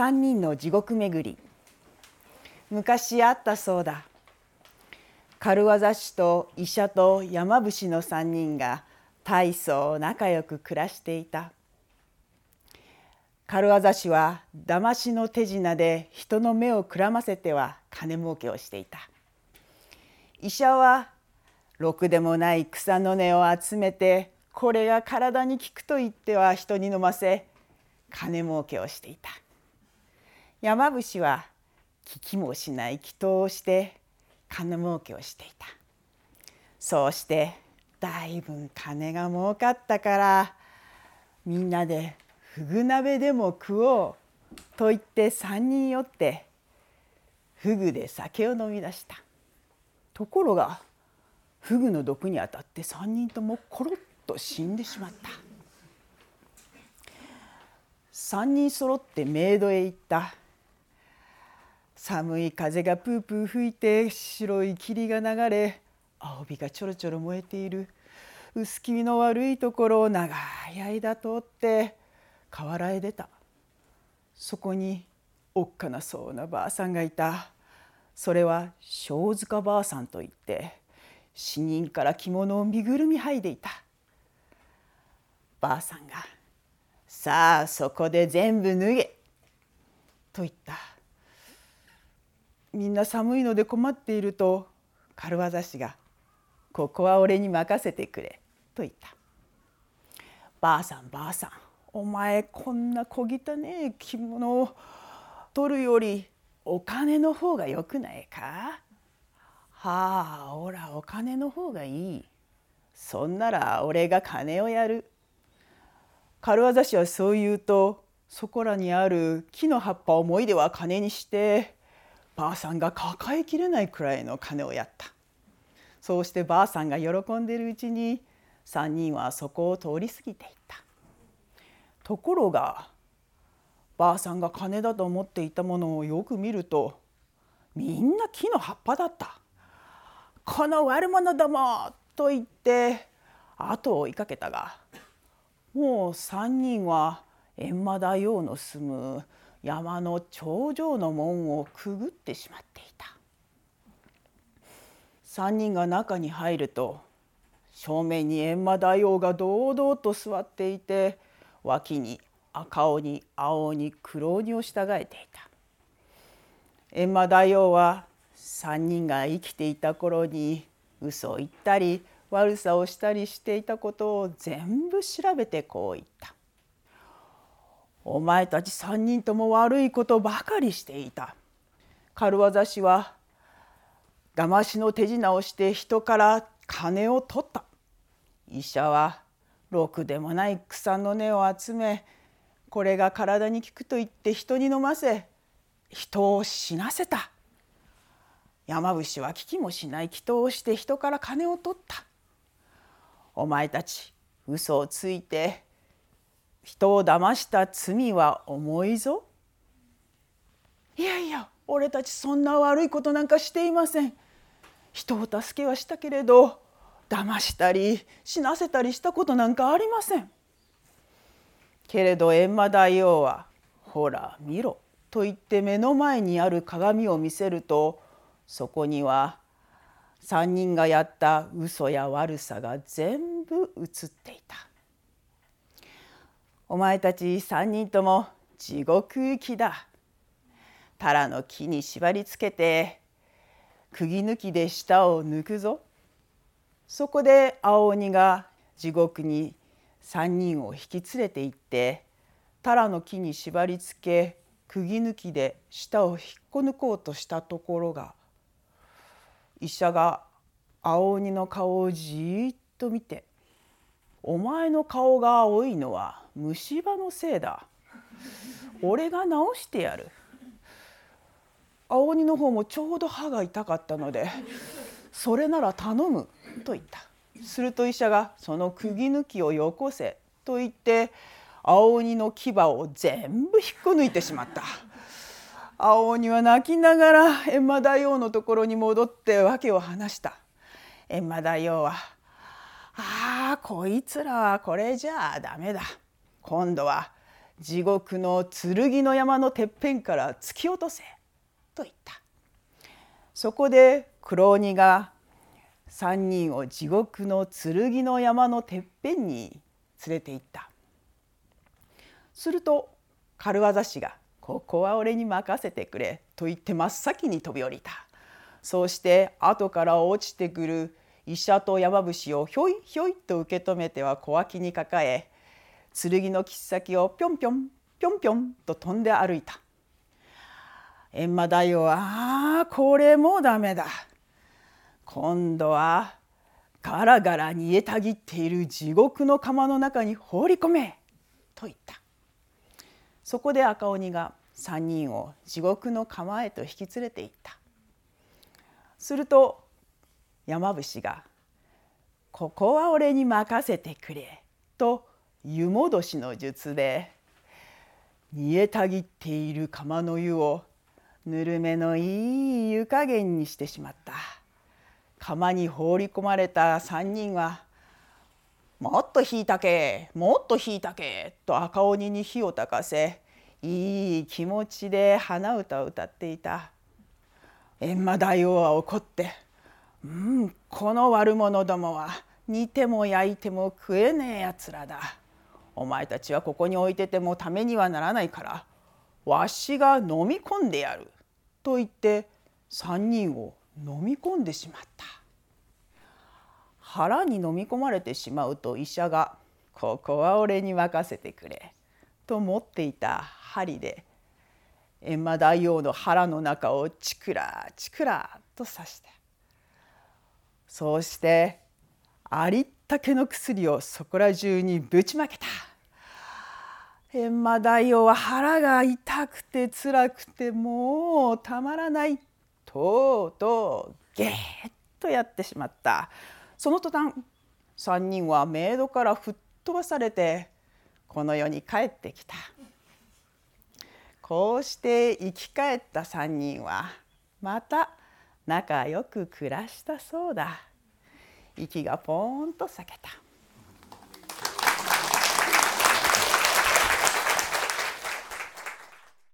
三人の地獄巡り。昔あったそうだ。軽業師と医者と山伏の三人が大層仲良く暮らしていた。軽業師は騙しの手品で人の目をくらませては金儲けをしていた。医者はろくでもない草の根を集めてこれが体に効くと言っては人に飲ませ金儲けをしていた。山伏は聞きもしない祈祷をして金儲けをしていた。そうしてだいぶ金が儲かったからみんなでふぐ鍋でも食おうと言って三人酔ってふぐで酒を飲み出した。ところがフグの毒に当たって三人ともコロッと死んでしまった。三人揃ってメイドへ行った。寒い風がプープー吹いて白い霧が流れ青火がちょろちょろ燃えている。薄気味の悪いところを長い間通って河原へ出た。そこにおっかなそうなばあさんがいた。それは正塚ばあさんといって死人から着物を身ぐるみ剥いでいた。ばあさんが「さあそこで全部脱げ」と言った。みんな寒いので困っていると軽業師が「ここは俺に任せてくれ」と言った「ばあさんばあさんお前こんな小汚ねえ着物を取るよりお金の方がよくないか?」はあおらお金の方がいい。そんなら俺が金をやる。軽業師はそう言うとそこらにある木の葉っぱをもいでは金にしてばあさんが抱えきれないくらいの金をやったそうしてばあさんが喜んでいるうちに3人はそこを通り過ぎていったところがばあさんが金だと思っていたものをよく見るとみんな木の葉っぱだった「この悪者ども!」と言って後を追いかけたがもう3人は閻魔大王の住む山の頂上の門をくぐってしまっていた。3人が中に入ると正面に閻魔大王が堂々と座っていて脇に赤鬼青鬼黒鬼を従えていた。閻魔大王は3人が生きていた頃に嘘を言ったり悪さをしたりしていたことを全部調べてこう言った。お前たち三人とも悪いことばかりしていた。軽業師は騙しの手品をして人から金を取った。医者はろくでもない草の根を集めこれが体に効くと言って人に飲ませ人を死なせた。山伏は聞きもしない祈祷をして人から金を取った。お前たち嘘をついて人を騙した罪は重いぞ。いやいや俺たちそんな悪いことなんかしていません。人を助けはしたけれど騙したり死なせたりしたことなんかありません。けれど閻魔大王は「ほら見ろ」と言って目の前にある鏡を見せるとそこには3人がやった嘘や悪さが全部映っていた。お前たち三人とも地獄行きだ。タラの木に縛りつけて釘抜きで舌を抜くぞ。そこで青鬼が地獄に三人を引き連れて行ってタラの木に縛りつけ釘抜きで舌を引っこ抜こうとしたところが医者が青鬼の顔をじっと見て「お前の顔が青いのは虫歯のせいだ。俺が治してやる。青鬼の方もちょうど歯が痛かったのでそれなら頼むと言った。すると医者がその釘抜きをよこせと言って青鬼の牙を全部引っこ抜いてしまった。青鬼は泣きながら閻魔大王のところに戻って訳を話した。閻魔大王は「ああこいつらはこれじゃあダメだ。今度は地獄の剣の山のてっぺんから突き落とせ」と言った。そこで黒鬼が3人を地獄の剣の山のてっぺんに連れて行った。すると軽業師が「ここは俺に任せてくれ」と言って真っ先に飛び降りた。そうして後から落ちてくる医者と山伏をひょいひょいと受け止めては小脇に抱え剣の切っ先をぴょんぴょんぴょんぴょんと飛んで歩いた。閻魔大王は「ああこれもダメだ」今度はガラガラ煮えたぎっている地獄の釜の中に放り込めと言った。そこで赤鬼が3人を地獄の釜へと引き連れて行った。すると山伏が「ここは俺に任せてくれ」と湯戻しの術で煮えたぎっている釜の湯をぬるめのいい湯加減にしてしまった。釜に放り込まれた3人は「もっと引いたけもっと引いたけ」と赤鬼に火をたかせいい気持ちで鼻歌を歌っていた。閻魔大王は怒って「うんこの悪者どもは煮ても焼いても食えねえやつらだ」お前たちはここに置いててもためにはならないからわしが飲み込んでやる」と言って3人を飲み込んでしまった。腹に飲み込まれてしまうと医者が「ここは俺に任せてくれ」と持っていた針で閻魔大王の腹の中をチクラチクラと刺してそうしてありったけの薬をそこら中にぶちまけた。閻魔大王は腹が痛くて辛くてもうたまらないとうとうゲーッとやってしまったその途端3人はメイドから吹っ飛ばされてこの世に帰ってきたこうして生き返った3人はまた仲良く暮らしたそうだ息がポーンと裂けた。